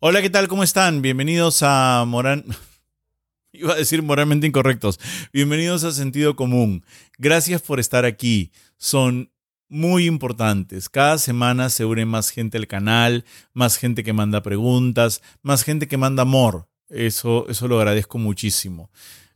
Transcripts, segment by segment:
Hola, ¿qué tal? ¿Cómo están? Bienvenidos a Moran... Iba a decir moralmente incorrectos. Bienvenidos a Sentido Común. Gracias por estar aquí. Son muy importantes. Cada semana se une más gente al canal, más gente que manda preguntas, más gente que manda amor. Eso, eso lo agradezco muchísimo.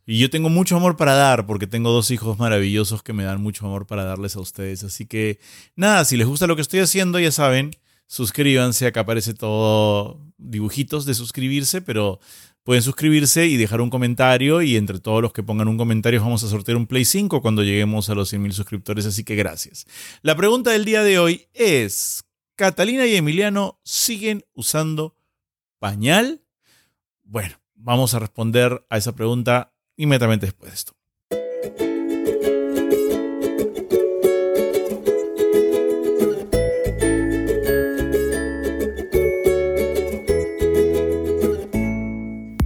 Y yo tengo mucho amor para dar porque tengo dos hijos maravillosos que me dan mucho amor para darles a ustedes. Así que nada, si les gusta lo que estoy haciendo, ya saben, suscríbanse, acá aparece todo dibujitos de suscribirse, pero pueden suscribirse y dejar un comentario y entre todos los que pongan un comentario vamos a sortear un Play 5 cuando lleguemos a los 100.000 suscriptores, así que gracias. La pregunta del día de hoy es, ¿Catalina y Emiliano siguen usando pañal? Bueno, vamos a responder a esa pregunta inmediatamente después de esto.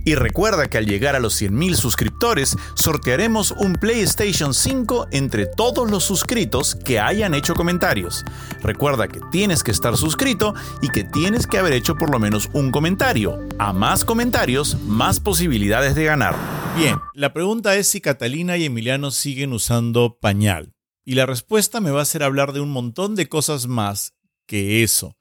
Y recuerda que al llegar a los 100.000 suscriptores, sortearemos un PlayStation 5 entre todos los suscritos que hayan hecho comentarios. Recuerda que tienes que estar suscrito y que tienes que haber hecho por lo menos un comentario. A más comentarios, más posibilidades de ganar. Bien, la pregunta es si Catalina y Emiliano siguen usando pañal. Y la respuesta me va a hacer hablar de un montón de cosas más que eso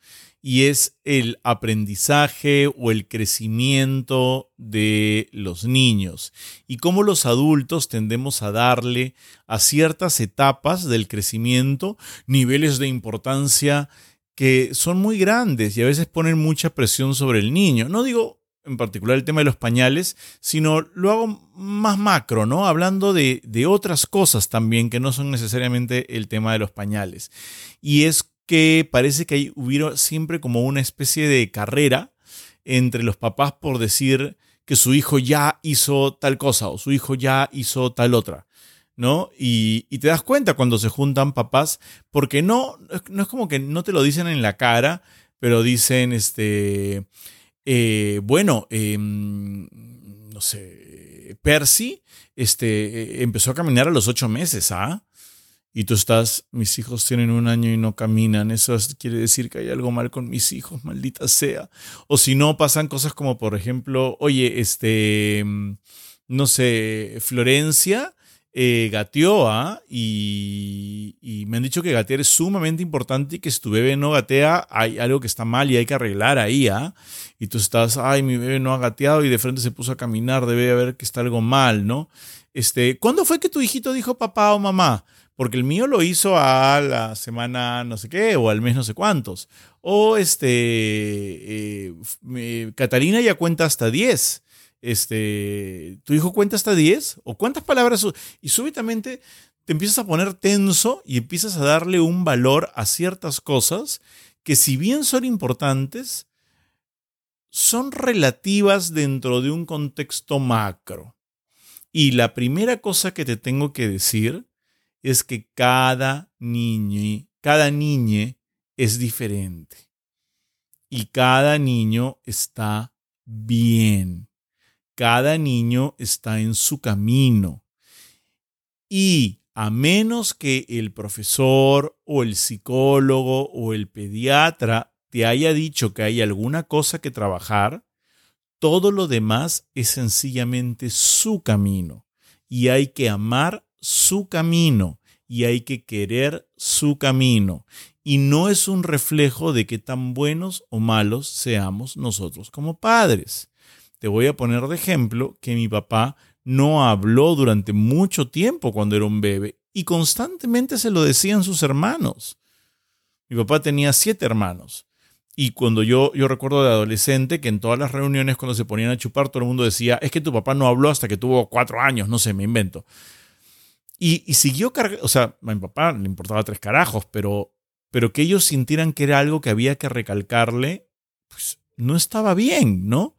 y es el aprendizaje o el crecimiento de los niños y cómo los adultos tendemos a darle a ciertas etapas del crecimiento niveles de importancia que son muy grandes y a veces ponen mucha presión sobre el niño. No digo en particular el tema de los pañales, sino lo hago más macro, ¿no? Hablando de, de otras cosas también que no son necesariamente el tema de los pañales. Y es que parece que hubiera siempre como una especie de carrera entre los papás por decir que su hijo ya hizo tal cosa o su hijo ya hizo tal otra. ¿no? Y, te das cuenta cuando se juntan papás, porque no, no es como que no te lo dicen en la cara, pero dicen, este, eh, bueno, em, no sé, Percy este, empezó a caminar a los ocho meses, ¿ah? Y tú estás, mis hijos tienen un año y no caminan, eso quiere decir que hay algo mal con mis hijos, maldita sea. O si no, pasan cosas como, por ejemplo, oye, este, no sé, Florencia eh, gateó ¿ah? y, y, me han dicho que gatear es sumamente importante y que si tu bebé no gatea, hay algo que está mal y hay que arreglar ahí, ¿ah? Y tú estás, ay, mi bebé no ha gateado y de frente se puso a caminar, debe haber que está algo mal, ¿no? Este, ¿Cuándo fue que tu hijito dijo papá o mamá? Porque el mío lo hizo a la semana no sé qué o al mes no sé cuántos. O este, eh, Catalina ya cuenta hasta 10. Este, ¿Tu hijo cuenta hasta 10? ¿O cuántas palabras? Y súbitamente te empiezas a poner tenso y empiezas a darle un valor a ciertas cosas que si bien son importantes, son relativas dentro de un contexto macro. Y la primera cosa que te tengo que decir es que cada niño, cada niña es diferente. Y cada niño está bien. Cada niño está en su camino. Y a menos que el profesor o el psicólogo o el pediatra te haya dicho que hay alguna cosa que trabajar, todo lo demás es sencillamente su camino. Y hay que amar su camino y hay que querer su camino. Y no es un reflejo de que tan buenos o malos seamos nosotros como padres. Te voy a poner de ejemplo que mi papá no habló durante mucho tiempo cuando era un bebé y constantemente se lo decían sus hermanos. Mi papá tenía siete hermanos. Y cuando yo, yo recuerdo de adolescente que en todas las reuniones cuando se ponían a chupar todo el mundo decía, es que tu papá no habló hasta que tuvo cuatro años, no sé, me invento. Y, siguió cargando, o sea, a mi papá le importaba tres carajos, pero, pero que ellos sintieran que era algo que había que recalcarle, pues no estaba bien, ¿no?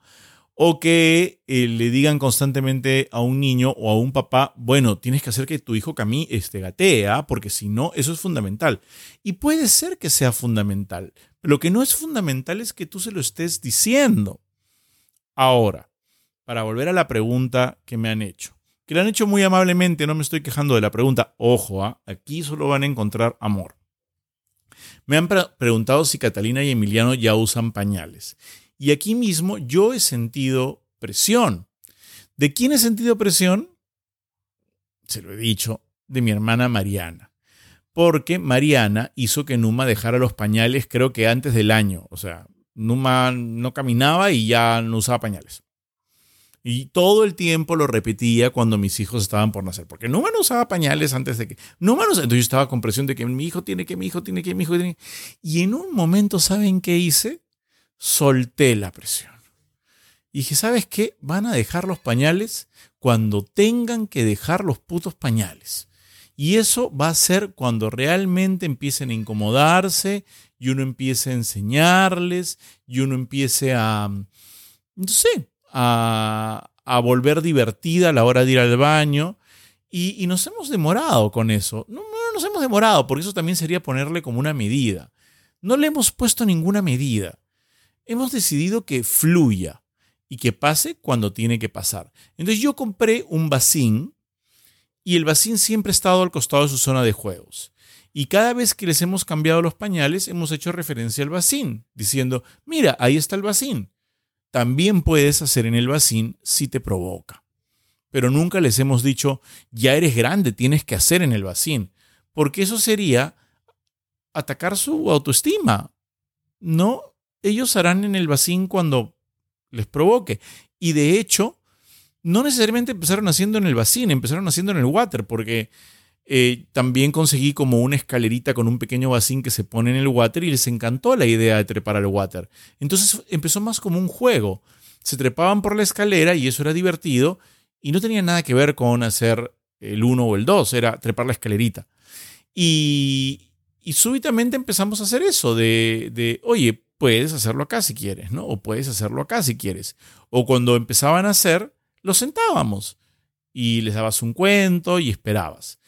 O que eh, le digan constantemente a un niño o a un papá, bueno, tienes que hacer que tu hijo camine, este, gatea, porque si no, eso es fundamental. Y puede ser que sea fundamental. Lo que no es fundamental es que tú se lo estés diciendo. Ahora, para volver a la pregunta que me han hecho que lo han hecho muy amablemente, no me estoy quejando de la pregunta. Ojo, ¿ah? aquí solo van a encontrar amor. Me han preguntado si Catalina y Emiliano ya usan pañales. Y aquí mismo yo he sentido presión. ¿De quién he sentido presión? Se lo he dicho, de mi hermana Mariana. Porque Mariana hizo que Numa dejara los pañales creo que antes del año. O sea, Numa no caminaba y ya no usaba pañales. Y todo el tiempo lo repetía cuando mis hijos estaban por nacer. Porque Numa no usaba pañales antes de que. No Entonces yo estaba con presión de que mi hijo tiene que, mi hijo tiene que, mi hijo tiene que. Y en un momento, ¿saben qué hice? Solté la presión. Y dije, ¿sabes qué? Van a dejar los pañales cuando tengan que dejar los putos pañales. Y eso va a ser cuando realmente empiecen a incomodarse y uno empiece a enseñarles y uno empiece a, no sé, a, volver divertida a la hora de ir al baño. Y, nos hemos demorado con eso. No, no nos hemos demorado, porque eso también sería ponerle como una medida. No le hemos puesto ninguna medida. Hemos decidido que fluya y que pase cuando tiene que pasar. Entonces yo compré un vacín y el vacín siempre ha estado al costado de su zona de juegos. Y cada vez que les hemos cambiado los pañales, hemos hecho referencia al vacín, diciendo, mira, ahí está el vacín también puedes hacer en el vacín si te provoca. Pero nunca les hemos dicho, ya eres grande, tienes que hacer en el vacín, porque eso sería atacar su autoestima. No, ellos harán en el vacín cuando les provoque. Y de hecho, no necesariamente empezaron haciendo en el vacín, empezaron haciendo en el water, porque eh, también conseguí como una escalerita con un pequeño vacín que se pone en el water y les encantó la idea de trepar al water. Entonces empezó más como un juego. Se trepaban por la escalera y eso era divertido y no tenía nada que ver con hacer el 1 o el 2, era trepar la escalerita. Y, y súbitamente empezamos a hacer eso de, de, oye, puedes hacerlo acá si quieres, ¿no? O puedes hacerlo acá si quieres. O cuando empezaban a hacer, lo sentábamos y les dabas un cuento y esperabas.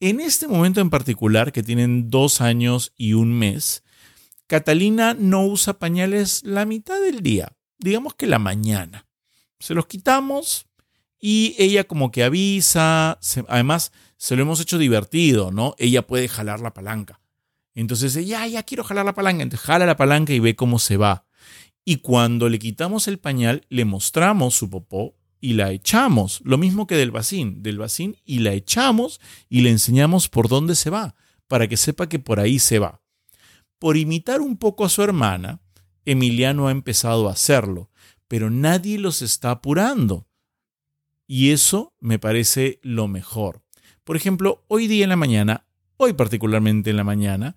En este momento en particular, que tienen dos años y un mes, Catalina no usa pañales la mitad del día, digamos que la mañana. Se los quitamos y ella como que avisa, además se lo hemos hecho divertido, ¿no? Ella puede jalar la palanca. Entonces ella, ya quiero jalar la palanca, entonces jala la palanca y ve cómo se va. Y cuando le quitamos el pañal, le mostramos su popó y la echamos, lo mismo que del vacín, del vacín y la echamos y le enseñamos por dónde se va, para que sepa que por ahí se va. Por imitar un poco a su hermana, Emiliano ha empezado a hacerlo, pero nadie los está apurando. Y eso me parece lo mejor. Por ejemplo, hoy día en la mañana, hoy particularmente en la mañana,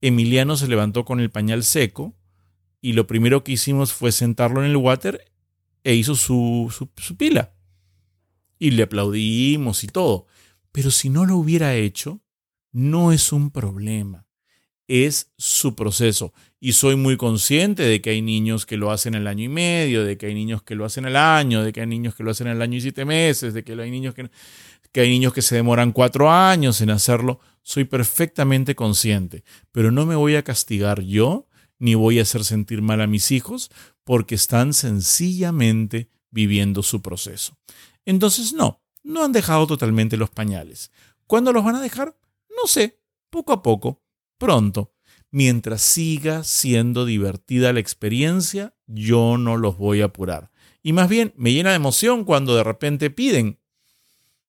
Emiliano se levantó con el pañal seco y lo primero que hicimos fue sentarlo en el water e hizo su, su, pila. Y le aplaudimos y todo. Pero si no lo hubiera hecho, no es un problema. Es su proceso. Y soy muy consciente de que hay niños que lo hacen el año y medio, de que hay niños que lo hacen el año, de que hay niños que lo hacen el año y siete meses, de que hay niños que, que hay niños que se demoran cuatro años en hacerlo. Soy perfectamente consciente. Pero no me voy a castigar yo, ni voy a hacer sentir mal a mis hijos porque están sencillamente viviendo su proceso. Entonces, no, no han dejado totalmente los pañales. ¿Cuándo los van a dejar? No sé, poco a poco, pronto. Mientras siga siendo divertida la experiencia, yo no los voy a apurar. Y más bien me llena de emoción cuando de repente piden.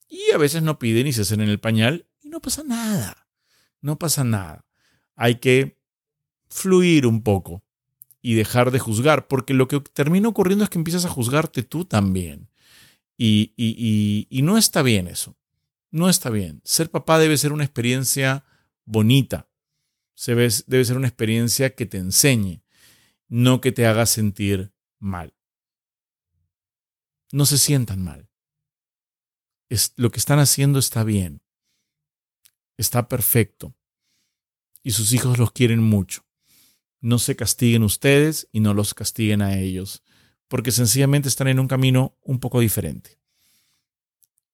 Y a veces no piden y se hacen en el pañal y no pasa nada. No pasa nada. Hay que fluir un poco y dejar de juzgar, porque lo que termina ocurriendo es que empiezas a juzgarte tú también. Y, y, no está bien eso. No está bien. Ser papá debe ser una experiencia bonita. Debe, debe ser una experiencia que te enseñe, no que te haga sentir mal. No se sientan mal. Es, lo que están haciendo está bien. Está perfecto. Y sus hijos los quieren mucho no se castiguen ustedes y no los castiguen a ellos, porque sencillamente están en un camino un poco diferente.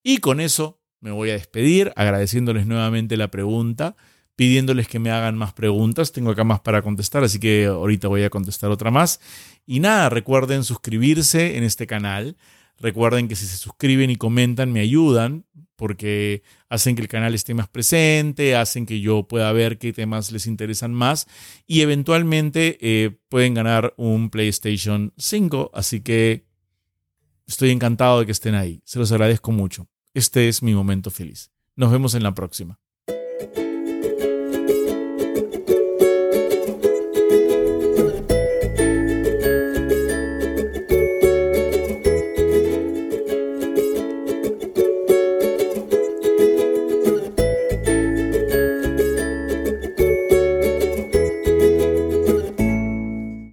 Y con eso me voy a despedir, agradeciéndoles nuevamente la pregunta, pidiéndoles que me hagan más preguntas. Tengo acá más para contestar, así que ahorita voy a contestar otra más. Y nada, recuerden suscribirse en este canal. Recuerden que si se suscriben y comentan me ayudan porque hacen que el canal esté más presente, hacen que yo pueda ver qué temas les interesan más y eventualmente eh, pueden ganar un PlayStation 5. Así que estoy encantado de que estén ahí. Se los agradezco mucho. Este es mi momento feliz. Nos vemos en la próxima.